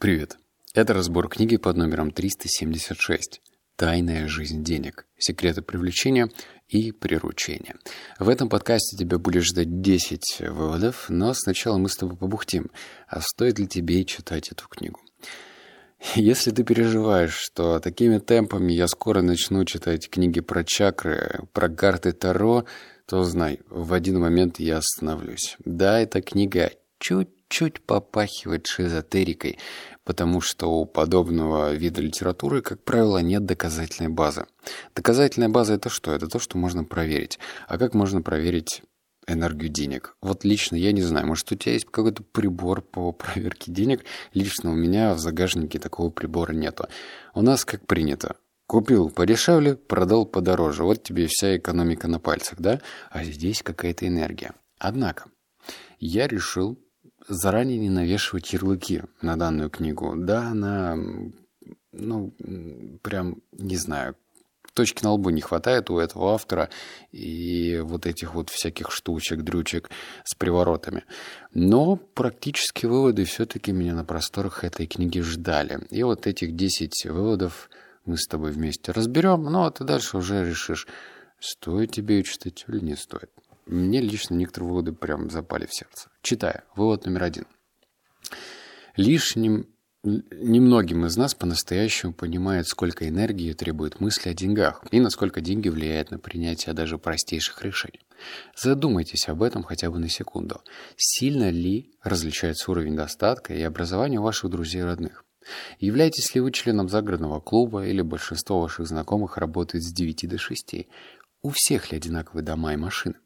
Привет. Это разбор книги под номером 376 «Тайная жизнь денег. Секреты привлечения и приручения». В этом подкасте тебя будет ждать 10 выводов, но сначала мы с тобой побухтим, а стоит ли тебе читать эту книгу. Если ты переживаешь, что такими темпами я скоро начну читать книги про чакры, про карты Таро, то знай, в один момент я остановлюсь. Да, эта книга чуть чуть попахивает шизотерикой, потому что у подобного вида литературы, как правило, нет доказательной базы. Доказательная база — это что? Это то, что можно проверить. А как можно проверить энергию денег. Вот лично я не знаю, может у тебя есть какой-то прибор по проверке денег. Лично у меня в загашнике такого прибора нету. У нас как принято. Купил подешевле, продал подороже. Вот тебе вся экономика на пальцах, да? А здесь какая-то энергия. Однако, я решил заранее не навешивать ярлыки на данную книгу. Да, она, ну, прям, не знаю, точки на лбу не хватает у этого автора и вот этих вот всяких штучек, дрючек с приворотами. Но практически выводы все-таки меня на просторах этой книги ждали. И вот этих 10 выводов мы с тобой вместе разберем, ну а ты дальше уже решишь, стоит тебе ее читать или не стоит. Мне лично некоторые выводы прям запали в сердце. Читаю. Вывод номер один. Лишним немногим из нас по-настоящему понимает, сколько энергии требует мысли о деньгах и насколько деньги влияют на принятие даже простейших решений. Задумайтесь об этом хотя бы на секунду. Сильно ли различается уровень достатка и образования ваших друзей и родных? Являетесь ли вы членом загородного клуба или большинство ваших знакомых работает с 9 до 6? У всех ли одинаковые дома и машины?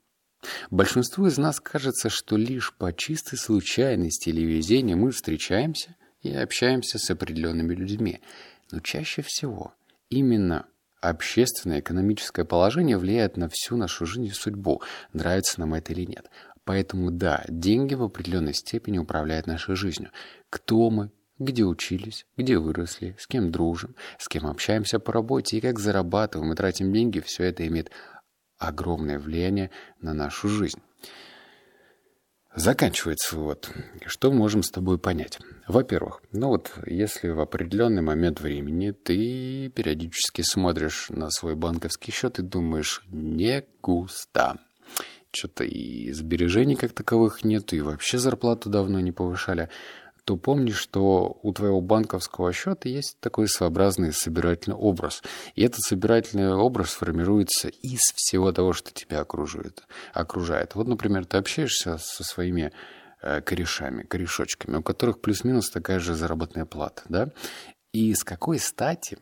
Большинству из нас кажется, что лишь по чистой случайности или везению мы встречаемся и общаемся с определенными людьми. Но чаще всего именно общественное экономическое положение влияет на всю нашу жизнь и судьбу, нравится нам это или нет. Поэтому да, деньги в определенной степени управляют нашей жизнью. Кто мы, где учились, где выросли, с кем дружим, с кем общаемся по работе и как зарабатываем и тратим деньги, все это имеет огромное влияние на нашу жизнь. Заканчивается вывод. Что можем с тобой понять? Во-первых, ну вот, если в определенный момент времени ты периодически смотришь на свой банковский счет и думаешь, не густо. Что-то и сбережений как таковых нет, и вообще зарплату давно не повышали то помни, что у твоего банковского счета есть такой своеобразный собирательный образ. И этот собирательный образ формируется из всего того, что тебя окружает. окружает. Вот, например, ты общаешься со своими э, корешами, корешочками, у которых плюс-минус такая же заработная плата, да? И с какой стати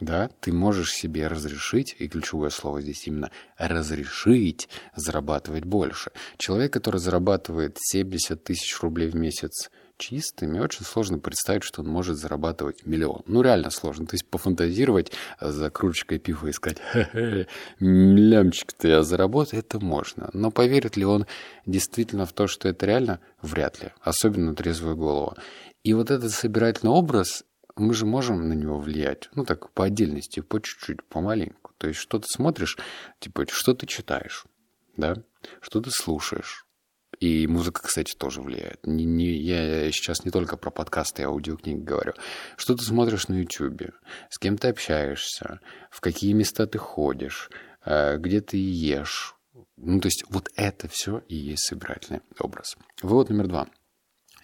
да, ты можешь себе разрешить, и ключевое слово здесь именно разрешить зарабатывать больше. Человек, который зарабатывает 70 тысяч рублей в месяц чистыми, очень сложно представить, что он может зарабатывать миллион. Ну, реально сложно. То есть пофантазировать за кружечкой пива и сказать, хе-хе, лямчик-то я заработаю, это можно. Но поверит ли он действительно в то, что это реально? Вряд ли. Особенно трезвую голову. И вот этот собирательный образ, мы же можем на него влиять. Ну, так, по отдельности, по чуть-чуть, помаленьку. То есть, что ты смотришь, типа, что ты читаешь, да? Что ты слушаешь, и музыка, кстати, тоже влияет. Не, не, я сейчас не только про подкасты и аудиокниги говорю. Что ты смотришь на YouTube? С кем ты общаешься? В какие места ты ходишь? Э, где ты ешь? Ну, то есть вот это все и есть собирательный образ. Вывод номер два.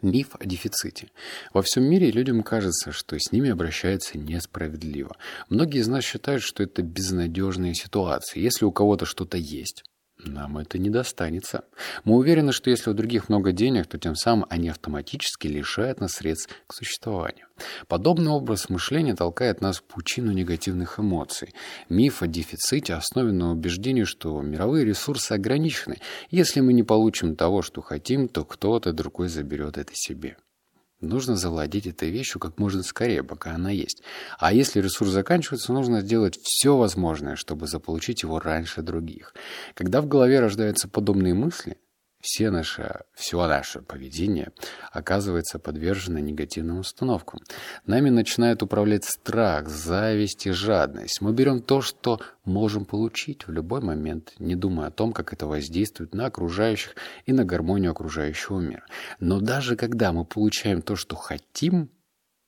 Миф о дефиците. Во всем мире людям кажется, что с ними обращаются несправедливо. Многие из нас считают, что это безнадежная ситуация. Если у кого-то что-то есть, нам это не достанется. Мы уверены, что если у других много денег, то тем самым они автоматически лишают нас средств к существованию. Подобный образ мышления толкает нас в пучину негативных эмоций. Миф о дефиците основан на убеждении, что мировые ресурсы ограничены. Если мы не получим того, что хотим, то кто-то другой заберет это себе. Нужно завладеть этой вещью как можно скорее, пока она есть. А если ресурс заканчивается, нужно сделать все возможное, чтобы заполучить его раньше других. Когда в голове рождаются подобные мысли, все наше, все наше поведение оказывается подвержено негативным установкам. Нами начинает управлять страх, зависть и жадность. Мы берем то, что можем получить в любой момент, не думая о том, как это воздействует на окружающих и на гармонию окружающего мира. Но даже когда мы получаем то, что хотим,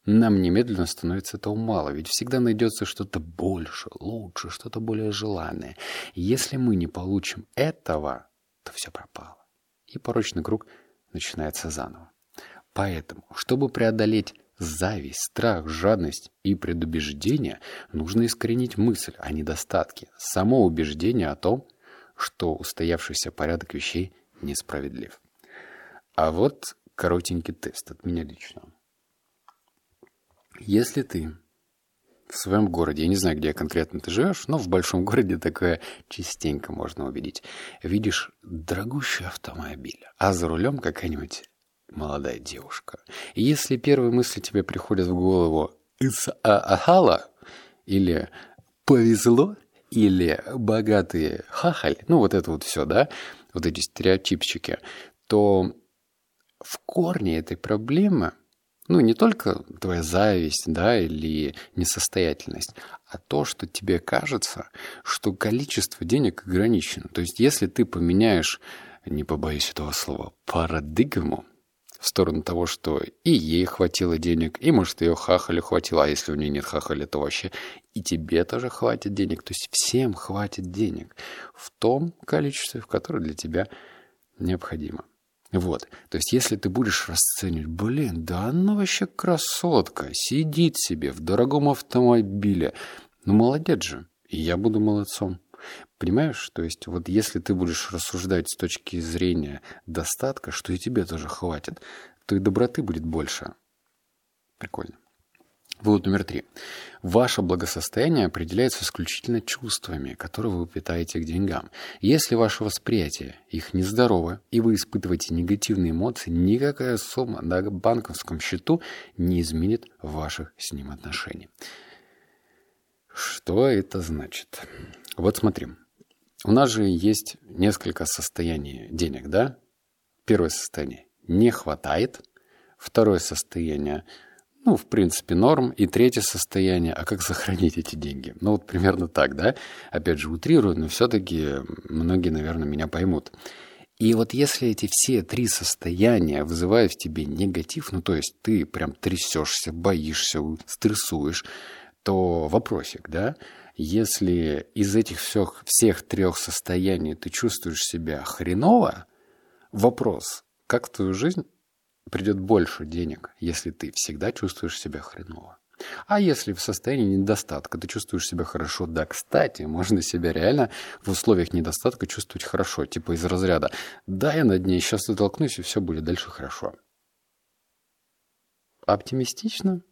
нам немедленно становится этого мало, ведь всегда найдется что-то больше, лучше, что-то более желанное. если мы не получим этого, то все пропало. И порочный круг начинается заново. Поэтому, чтобы преодолеть зависть, страх, жадность и предубеждение, нужно искоренить мысль о недостатке, само убеждение о том, что устоявшийся порядок вещей несправедлив. А вот коротенький тест от меня лично. Если ты в своем городе, я не знаю, где конкретно ты живешь, но в большом городе такое частенько можно увидеть. Видишь дорогущий автомобиль, а за рулем какая-нибудь молодая девушка. И если первые мысли тебе приходят в голову «It's a ахала» или «повезло», или «богатые хахаль», ну вот это вот все, да, вот эти стереотипчики, то в корне этой проблемы, ну, не только твоя зависть, да, или несостоятельность, а то, что тебе кажется, что количество денег ограничено. То есть, если ты поменяешь, не побоюсь этого слова, парадигму, в сторону того, что и ей хватило денег, и, может, ее хахали хватило, а если у нее нет хахали, то вообще и тебе тоже хватит денег. То есть всем хватит денег в том количестве, в которое для тебя необходимо. Вот. То есть, если ты будешь расценивать, блин, да она вообще красотка, сидит себе в дорогом автомобиле. Ну, молодец же. И я буду молодцом. Понимаешь? То есть, вот если ты будешь рассуждать с точки зрения достатка, что и тебе тоже хватит, то и доброты будет больше. Прикольно. Вывод номер три. Ваше благосостояние определяется исключительно чувствами, которые вы питаете к деньгам. Если ваше восприятие их нездорово, и вы испытываете негативные эмоции, никакая сумма на банковском счету не изменит ваших с ним отношений. Что это значит? Вот смотри. У нас же есть несколько состояний денег, да? Первое состояние – не хватает. Второе состояние – ну, в принципе, норм. И третье состояние, а как сохранить эти деньги? Ну, вот примерно так, да? Опять же, утрирую, но все-таки многие, наверное, меня поймут. И вот если эти все три состояния вызывают в тебе негатив, ну, то есть ты прям трясешься, боишься, стрессуешь, то вопросик, да? Если из этих всех, всех трех состояний ты чувствуешь себя хреново, вопрос, как в твою жизнь придет больше денег, если ты всегда чувствуешь себя хреново. А если в состоянии недостатка ты чувствуешь себя хорошо, да, кстати, можно себя реально в условиях недостатка чувствовать хорошо, типа из разряда «да, я над ней сейчас оттолкнусь, и все будет дальше хорошо». Оптимистично?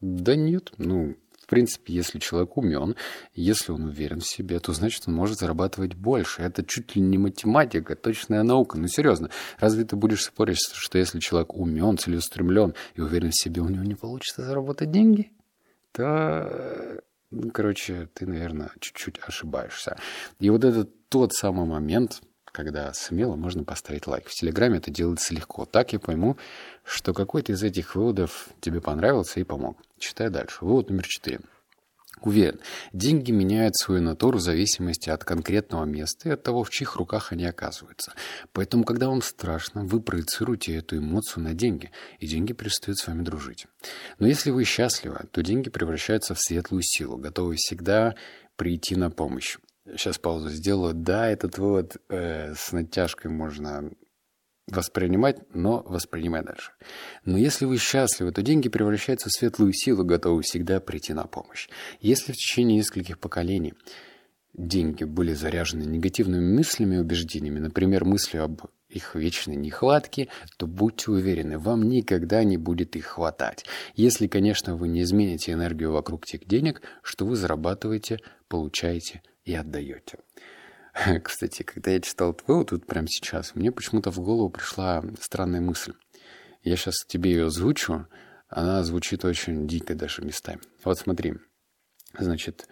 Да нет, ну, принципе, если человек умен, если он уверен в себе, то значит он может зарабатывать больше. Это чуть ли не математика, точная наука. Ну, серьезно, разве ты будешь спорить, что если человек умен, целеустремлен и уверен в себе, у него не получится заработать деньги? То ну, короче, ты, наверное, чуть-чуть ошибаешься. И вот это тот самый момент, когда смело можно поставить лайк. В Телеграме это делается легко. Так я пойму, что какой-то из этих выводов тебе понравился и помог. Читаю дальше. Вывод номер четыре. Уверен, деньги меняют свою натуру в зависимости от конкретного места и от того, в чьих руках они оказываются. Поэтому, когда вам страшно, вы проецируете эту эмоцию на деньги, и деньги перестают с вами дружить. Но если вы счастливы, то деньги превращаются в светлую силу, готовые всегда прийти на помощь. Сейчас паузу сделаю. Да, этот вывод э, с натяжкой можно воспринимать, но воспринимай дальше. Но если вы счастливы, то деньги превращаются в светлую силу, готовы всегда прийти на помощь. Если в течение нескольких поколений деньги были заряжены негативными мыслями и убеждениями, например, мыслью об их вечной нехватке, то будьте уверены, вам никогда не будет их хватать. Если, конечно, вы не измените энергию вокруг тех денег, что вы зарабатываете, получаете и отдаете. Кстати, когда я читал твой тут прямо сейчас, мне почему-то в голову пришла странная мысль. Я сейчас тебе ее озвучу, она звучит очень дико даже местами. Вот смотри, значит,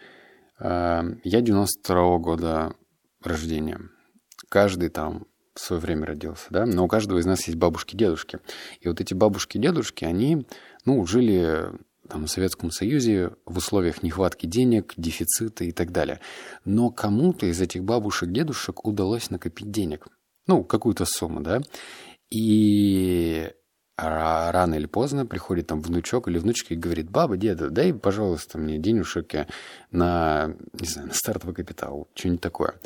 э, я 92 -го года рождения. Каждый там в свое время родился, да, но у каждого из нас есть бабушки дедушки. И вот эти бабушки дедушки, они, ну, жили там, Советском Союзе в условиях нехватки денег, дефицита и так далее. Но кому-то из этих бабушек, дедушек удалось накопить денег. Ну, какую-то сумму, да. И рано или поздно приходит там внучок или внучка и говорит, баба, деда, дай, пожалуйста, мне денежек на, не знаю, на стартовый капитал, что-нибудь такое.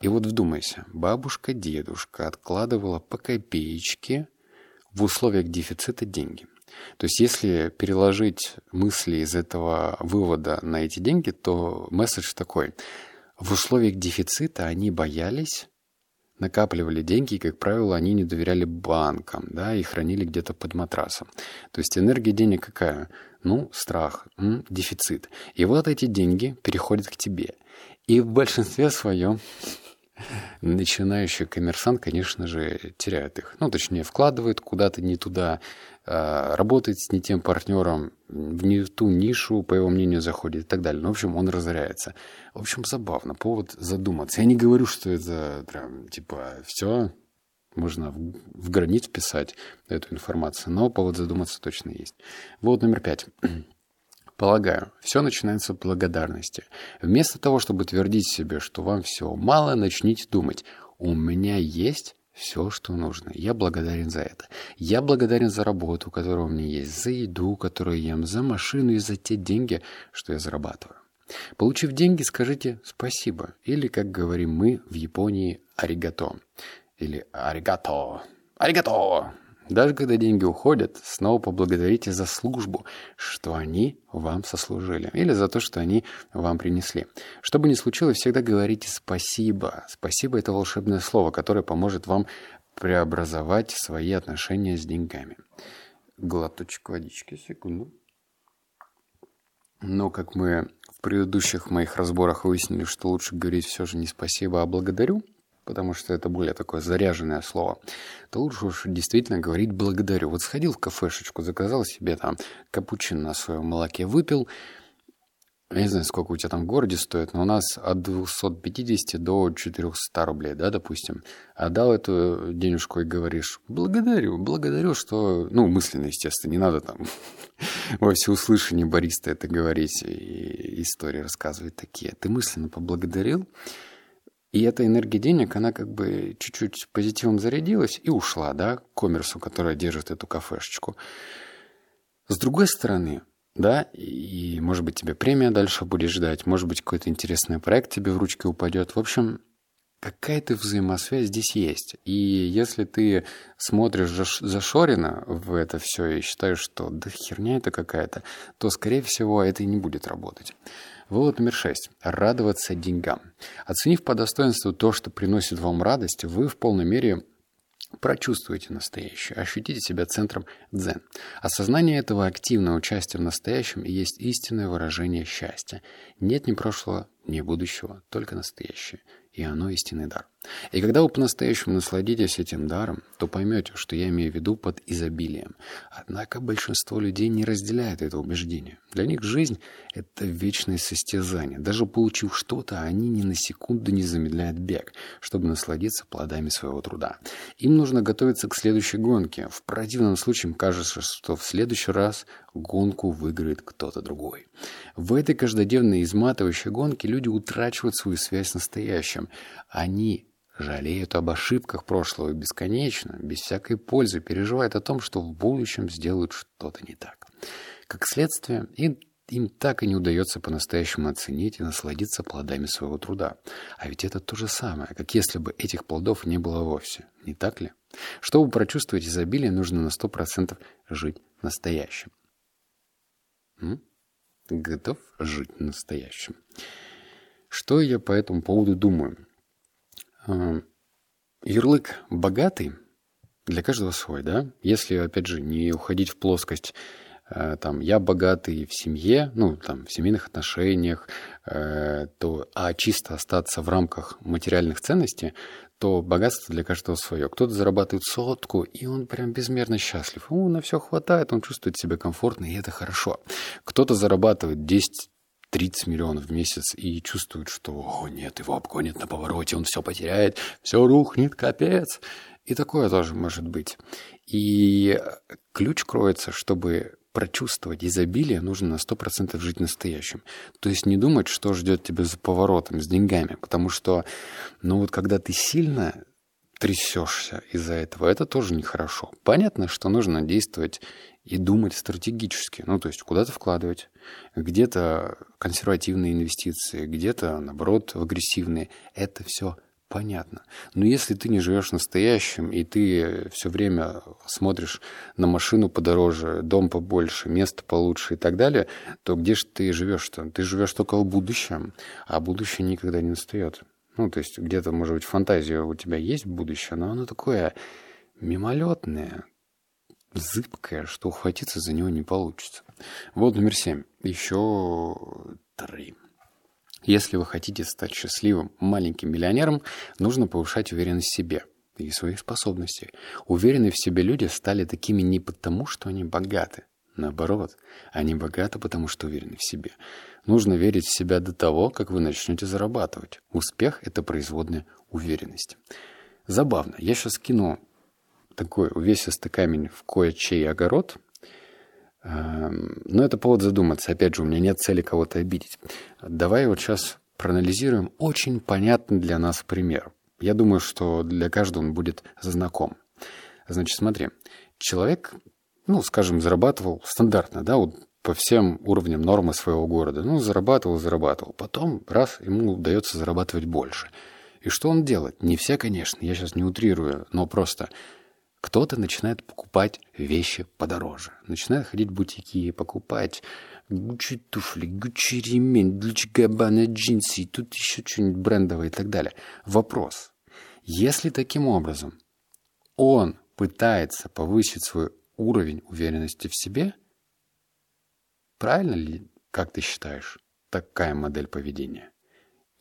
И вот вдумайся, бабушка, дедушка откладывала по копеечке в условиях дефицита деньги. То есть если переложить мысли из этого вывода на эти деньги, то месседж такой. В условиях дефицита они боялись накапливали деньги, и, как правило, они не доверяли банкам, да, и хранили где-то под матрасом. То есть энергия денег какая? Ну, страх, м, дефицит. И вот эти деньги переходят к тебе. И в большинстве своем начинающий коммерсант, конечно же, теряет их. Ну, точнее, вкладывает куда-то не туда, а, работает с не тем партнером, в не ту нишу, по его мнению, заходит и так далее. Ну, в общем, он разоряется. В общем, забавно, повод задуматься. Я не говорю, что это прям, типа, все, можно в, в гранит вписать эту информацию, но повод задуматься точно есть. Вот номер пять. Полагаю, все начинается с благодарности. Вместо того, чтобы твердить себе, что вам всего мало, начните думать, у меня есть все, что нужно. Я благодарен за это. Я благодарен за работу, которая у меня есть, за еду, которую ем, за машину и за те деньги, что я зарабатываю. Получив деньги, скажите спасибо. Или, как говорим мы в Японии, аригато. Или аригато. Аригато! Даже когда деньги уходят, снова поблагодарите за службу, что они вам сослужили, или за то, что они вам принесли. Что бы ни случилось, всегда говорите «спасибо». «Спасибо» — это волшебное слово, которое поможет вам преобразовать свои отношения с деньгами. Глоточек водички, секунду. Но, как мы в предыдущих моих разборах выяснили, что лучше говорить все же не «спасибо», а «благодарю», потому что это более такое заряженное слово, то лучше уж действительно говорить «благодарю». Вот сходил в кафешечку, заказал себе там капучино на своем молоке, выпил, я не знаю, сколько у тебя там в городе стоит, но у нас от 250 до 400 рублей, да, допустим. Отдал эту денежку и говоришь, благодарю, благодарю, что... Ну, мысленно, естественно, не надо там во всеуслышание бариста это говорить и истории рассказывать такие. Ты мысленно поблагодарил, и эта энергия денег, она как бы чуть-чуть позитивом зарядилась и ушла, да, к коммерсу, которая держит эту кафешечку. С другой стороны, да, и, может быть, тебе премия дальше будет ждать, может быть, какой-то интересный проект тебе в ручки упадет. В общем, какая-то взаимосвязь здесь есть. И если ты смотришь зашорено в это все и считаешь, что да херня это какая-то, то, скорее всего, это и не будет работать. Вывод номер шесть. Радоваться деньгам. Оценив по достоинству то, что приносит вам радость, вы в полной мере прочувствуйте настоящее, ощутите себя центром дзен. Осознание этого активного участия в настоящем и есть истинное выражение счастья. Нет ни прошлого, ни будущего, только настоящее и оно истинный дар. И когда вы по-настоящему насладитесь этим даром, то поймете, что я имею в виду под изобилием. Однако большинство людей не разделяет это убеждение. Для них жизнь — это вечное состязание. Даже получив что-то, они ни на секунду не замедляют бег, чтобы насладиться плодами своего труда. Им нужно готовиться к следующей гонке. В противном случае кажется, что в следующий раз гонку выиграет кто-то другой. В этой каждодневной изматывающей гонке люди утрачивают свою связь с настоящим. Они жалеют об ошибках прошлого бесконечно, без всякой пользы, переживают о том, что в будущем сделают что-то не так. Как следствие, им, им так и не удается по-настоящему оценить и насладиться плодами своего труда. А ведь это то же самое, как если бы этих плодов не было вовсе. Не так ли? Чтобы прочувствовать изобилие, нужно на 100% жить настоящим. М? Готов жить настоящим. Что я по этому поводу думаю? Ярлык «богатый» для каждого свой, да? Если, опять же, не уходить в плоскость э, там я богатый в семье, ну там в семейных отношениях, э, то а чисто остаться в рамках материальных ценностей, то богатство для каждого свое. Кто-то зарабатывает сотку, и он прям безмерно счастлив. Ему на все хватает, он чувствует себя комфортно, и это хорошо. Кто-то зарабатывает 10 30 миллионов в месяц и чувствует, что «О, нет, его обгонят на повороте, он все потеряет, все рухнет, капец». И такое тоже может быть. И ключ кроется, чтобы прочувствовать изобилие, нужно на 100% жить настоящим. То есть не думать, что ждет тебя за поворотом с деньгами. Потому что, ну вот когда ты сильно трясешься из-за этого. Это тоже нехорошо. Понятно, что нужно действовать и думать стратегически. Ну, то есть куда-то вкладывать. Где-то консервативные инвестиции, где-то, наоборот, в агрессивные. Это все понятно. Но если ты не живешь настоящим, и ты все время смотришь на машину подороже, дом побольше, место получше и так далее, то где же ты живешь-то? Ты живешь только в будущем, а будущее никогда не настает. Ну, то есть где-то, может быть, фантазия у тебя есть будущее, но оно такое мимолетное, зыбкое, что ухватиться за него не получится. Вот номер семь. Еще три. Если вы хотите стать счастливым маленьким миллионером, нужно повышать уверенность в себе и своих способностях. Уверенные в себе люди стали такими не потому, что они богаты. Наоборот, они богаты, потому что уверены в себе. Нужно верить в себя до того, как вы начнете зарабатывать. Успех – это производная уверенности. Забавно. Я сейчас кину такой увесистый камень в кое-чей огород, Эм, но это повод задуматься. Опять же, у меня нет цели кого-то обидеть. Давай вот сейчас проанализируем очень понятный для нас пример. Я думаю, что для каждого он будет знаком. Значит, смотри, человек, ну, скажем, зарабатывал стандартно, да, вот по всем уровням нормы своего города. Ну, зарабатывал, зарабатывал. Потом, раз, ему удается зарабатывать больше. И что он делает? Не все, конечно, я сейчас не утрирую, но просто кто-то начинает покупать вещи подороже. Начинает ходить в бутики, покупать Гуччи туфли, Гуччи ремень, Гуччи Габбана джинсы, и тут еще что-нибудь брендовое и так далее. Вопрос. Если таким образом он пытается повысить свой уровень уверенности в себе, правильно ли, как ты считаешь, такая модель поведения?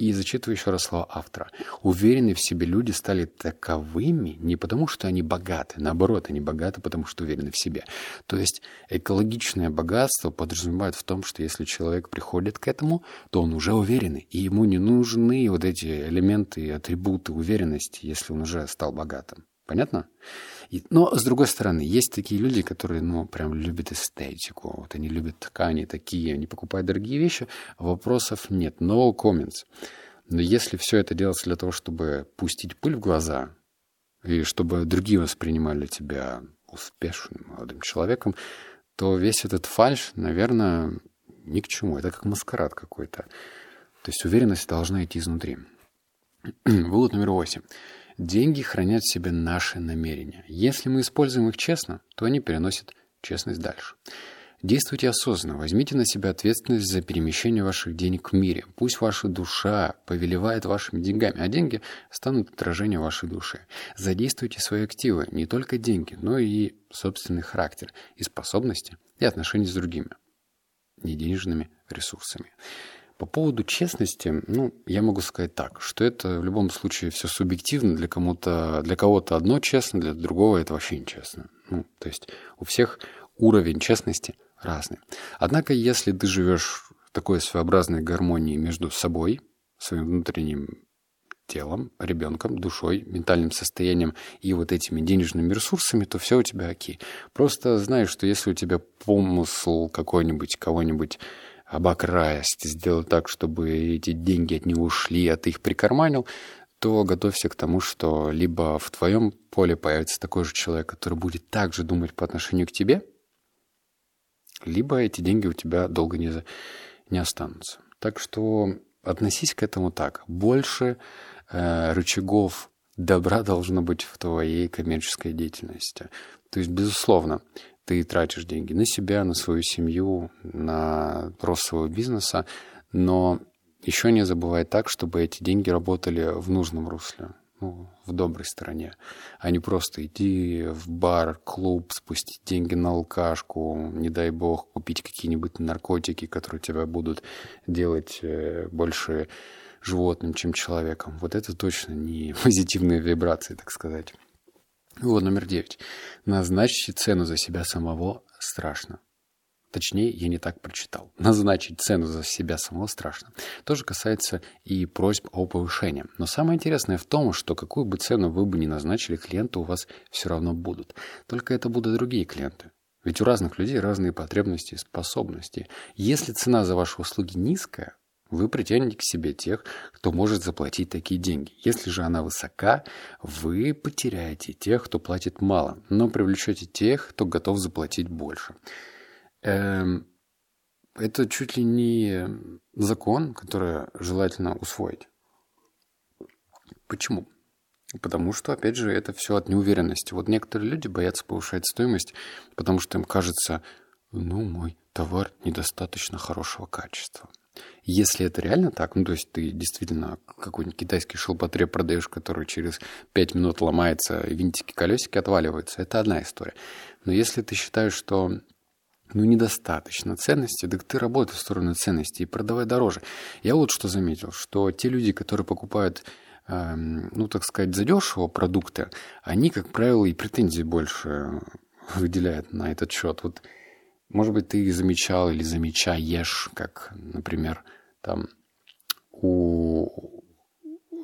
И зачитываю еще раз слова автора. Уверенные в себе люди стали таковыми не потому, что они богаты. Наоборот, они богаты, потому что уверены в себе. То есть экологичное богатство подразумевает в том, что если человек приходит к этому, то он уже уверенный. И ему не нужны вот эти элементы, атрибуты уверенности, если он уже стал богатым. Понятно? И, но, с другой стороны, есть такие люди, которые, ну, прям любят эстетику. Вот они любят ткани такие, они покупают дорогие вещи. Вопросов нет. No comments. Но если все это делается для того, чтобы пустить пыль в глаза, и чтобы другие воспринимали тебя успешным молодым человеком, то весь этот фальш, наверное, ни к чему. Это как маскарад какой-то. То есть уверенность должна идти изнутри. Вывод номер восемь. Деньги хранят в себе наши намерения. Если мы используем их честно, то они переносят честность дальше. Действуйте осознанно, возьмите на себя ответственность за перемещение ваших денег в мире. Пусть ваша душа повелевает вашими деньгами, а деньги станут отражением вашей души. Задействуйте свои активы, не только деньги, но и собственный характер, и способности, и отношения с другими, не денежными ресурсами. По поводу честности, ну, я могу сказать так, что это в любом случае все субъективно, для кому-то, для кого-то одно честно, для другого это вообще нечестно. Ну, то есть у всех уровень честности разный. Однако, если ты живешь в такой своеобразной гармонии между собой, своим внутренним телом, ребенком, душой, ментальным состоянием и вот этими денежными ресурсами, то все у тебя окей. Просто знаешь, что если у тебя помысл какой-нибудь, кого-нибудь обокрасть, сделать так, чтобы эти деньги от него ушли, а ты их прикарманил, то готовься к тому, что либо в твоем поле появится такой же человек, который будет так же думать по отношению к тебе, либо эти деньги у тебя долго не, не останутся. Так что относись к этому так. Больше э, рычагов добра должно быть в твоей коммерческой деятельности. То есть, безусловно, ты тратишь деньги на себя, на свою семью, на рост своего бизнеса, но еще не забывай так, чтобы эти деньги работали в нужном русле, ну, в доброй стороне, а не просто иди в бар, клуб, спустить деньги на алкашку, не дай бог, купить какие-нибудь наркотики, которые тебя будут делать э, больше животным, чем человеком. Вот это точно не позитивные вибрации, так сказать. Вот номер девять. Назначьте цену за себя самого страшно. Точнее, я не так прочитал. Назначить цену за себя самого страшно. Тоже касается и просьб о повышении. Но самое интересное в том, что какую бы цену вы бы ни назначили, клиенты у вас все равно будут. Только это будут другие клиенты. Ведь у разных людей разные потребности и способности. Если цена за ваши услуги низкая, вы притянете к себе тех, кто может заплатить такие деньги. Если же она высока, вы потеряете тех, кто платит мало, но привлечете тех, кто готов заплатить больше. Эм, это чуть ли не закон, который желательно усвоить. Почему? Потому что, опять же, это все от неуверенности. Вот некоторые люди боятся повышать стоимость, потому что им кажется, ну, мой товар недостаточно хорошего качества. Если это реально так, ну, то есть ты действительно какой-нибудь китайский шелпотреб продаешь, который через 5 минут ломается, винтики, колесики отваливаются, это одна история. Но если ты считаешь, что ну, недостаточно ценности, так ты работай в сторону ценности и продавай дороже. Я вот что заметил, что те люди, которые покупают, э, ну, так сказать, задешево продукты, они, как правило, и претензий больше выделяют на этот счет. Вот может быть, ты замечал или замечаешь, как, например, там у...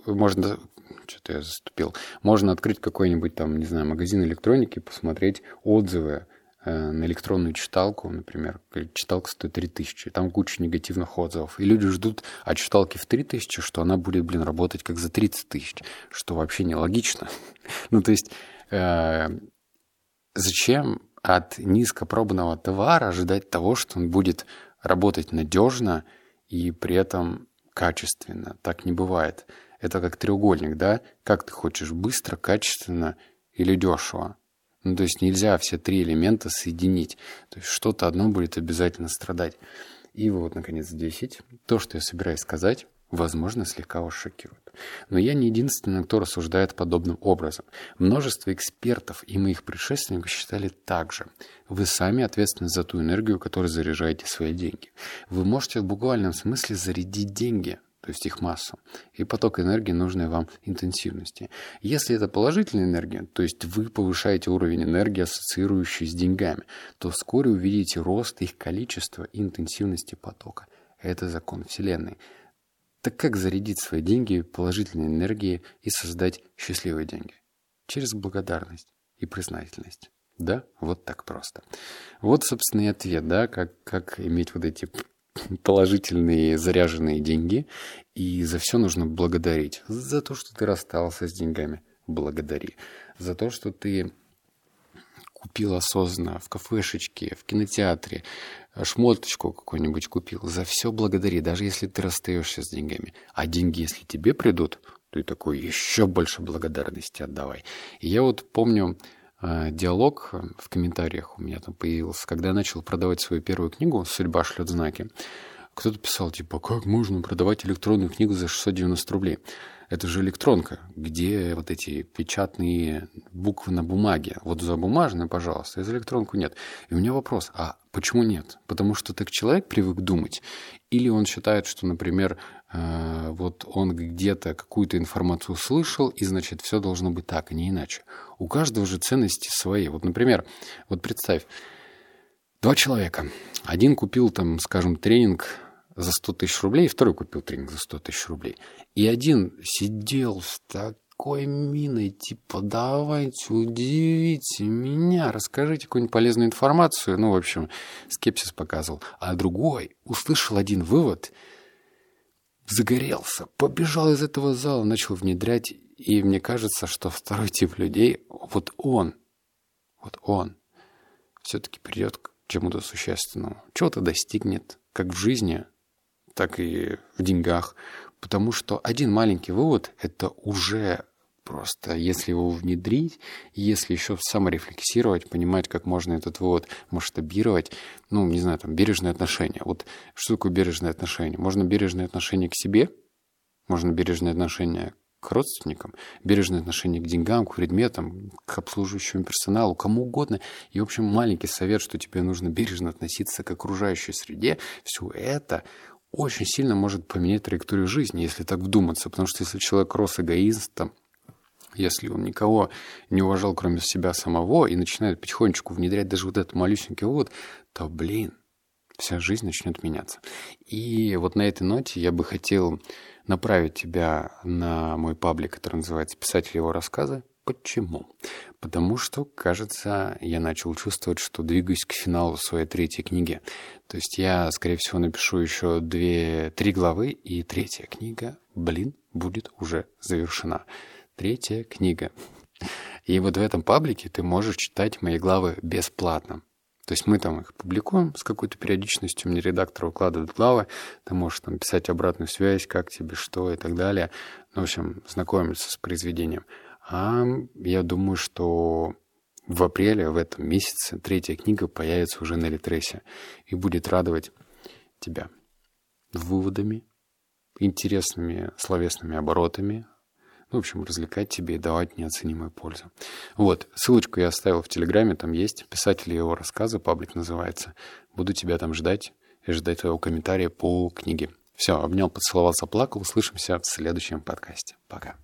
Можно... Что-то я заступил. Можно открыть какой-нибудь там, не знаю, магазин электроники, посмотреть отзывы э, на электронную читалку, например. Читалка стоит 3000, там куча негативных отзывов. И люди ждут от читалки в 3000, что она будет, блин, работать как за 30 тысяч, что вообще нелогично. ну, то есть, э, зачем от низкопробного товара ожидать того, что он будет работать надежно и при этом качественно. Так не бывает. Это как треугольник, да? Как ты хочешь, быстро, качественно или дешево? Ну, то есть нельзя все три элемента соединить. То есть что-то одно будет обязательно страдать. И вот, наконец, 10. То, что я собираюсь сказать, возможно, слегка вас шокирует. Но я не единственный, кто рассуждает подобным образом. Множество экспертов и моих предшественников считали так же. Вы сами ответственны за ту энергию, которой заряжаете свои деньги. Вы можете в буквальном смысле зарядить деньги, то есть их массу, и поток энергии, нужной вам интенсивности. Если это положительная энергия, то есть вы повышаете уровень энергии, ассоциирующий с деньгами, то вскоре увидите рост их количества и интенсивности потока. Это закон Вселенной. Так как зарядить свои деньги положительной энергией и создать счастливые деньги? Через благодарность и признательность. Да, вот так просто. Вот, собственно, и ответ, да, как, как иметь вот эти положительные заряженные деньги. И за все нужно благодарить. За то, что ты расстался с деньгами, благодари. За то, что ты купил осознанно в кафешечке, в кинотеатре, шмоточку какую-нибудь купил, за все благодари, даже если ты расстаешься с деньгами. А деньги, если тебе придут, ты такой еще больше благодарности отдавай. И я вот помню э, диалог в комментариях у меня там появился, когда я начал продавать свою первую книгу «Судьба шлет знаки». Кто-то писал, типа, как можно продавать электронную книгу за 690 рублей? Это же электронка, где вот эти печатные буквы на бумаге. Вот за бумажную, пожалуйста, за электронку нет. И у меня вопрос, а почему нет? Потому что так человек привык думать? Или он считает, что, например, э, вот он где-то какую-то информацию услышал, и, значит, все должно быть так, а не иначе. У каждого же ценности свои. Вот, например, вот представь, два человека. Один купил там, скажем, тренинг за 100 тысяч рублей, и второй купил тренинг за 100 тысяч рублей. И один сидел с такой миной, типа, давайте, удивите меня, расскажите какую-нибудь полезную информацию. Ну, в общем, скепсис показывал. А другой услышал один вывод, загорелся, побежал из этого зала, начал внедрять. И мне кажется, что второй тип людей, вот он, вот он, все-таки придет к чему-то существенному, чего-то достигнет, как в жизни, так и в деньгах. Потому что один маленький вывод – это уже просто, если его внедрить, если еще саморефлексировать, понимать, как можно этот вывод масштабировать, ну, не знаю, там, бережное отношение. Вот что такое бережное отношение? Можно бережное отношение к себе, можно бережное отношение к родственникам, бережное отношение к деньгам, к предметам, к обслуживающему персоналу, кому угодно. И, в общем, маленький совет, что тебе нужно бережно относиться к окружающей среде, все это очень сильно может поменять траекторию жизни, если так вдуматься. Потому что если человек рос эгоистом, если он никого не уважал, кроме себя самого, и начинает потихонечку внедрять даже вот этот малюсенький вывод, то, блин, вся жизнь начнет меняться. И вот на этой ноте я бы хотел направить тебя на мой паблик, который называется «Писатель его рассказы». Почему? Потому что, кажется, я начал чувствовать, что двигаюсь к финалу своей третьей книги. То есть я, скорее всего, напишу еще две, три главы, и третья книга, блин, будет уже завершена. Третья книга. И вот в этом паблике ты можешь читать мои главы бесплатно. То есть мы там их публикуем с какой-то периодичностью, мне редактор укладывает главы, ты можешь там писать обратную связь, как тебе, что и так далее. Ну, в общем, знакомиться с произведением. А я думаю, что в апреле, в этом месяце, третья книга появится уже на Литресе и будет радовать тебя выводами, интересными словесными оборотами, ну, в общем, развлекать тебе и давать неоценимую пользу. Вот, ссылочку я оставил в Телеграме, там есть писатель его рассказа, паблик называется. Буду тебя там ждать и ждать твоего комментария по книге. Все, обнял, поцеловал, заплакал. Услышимся в следующем подкасте. Пока.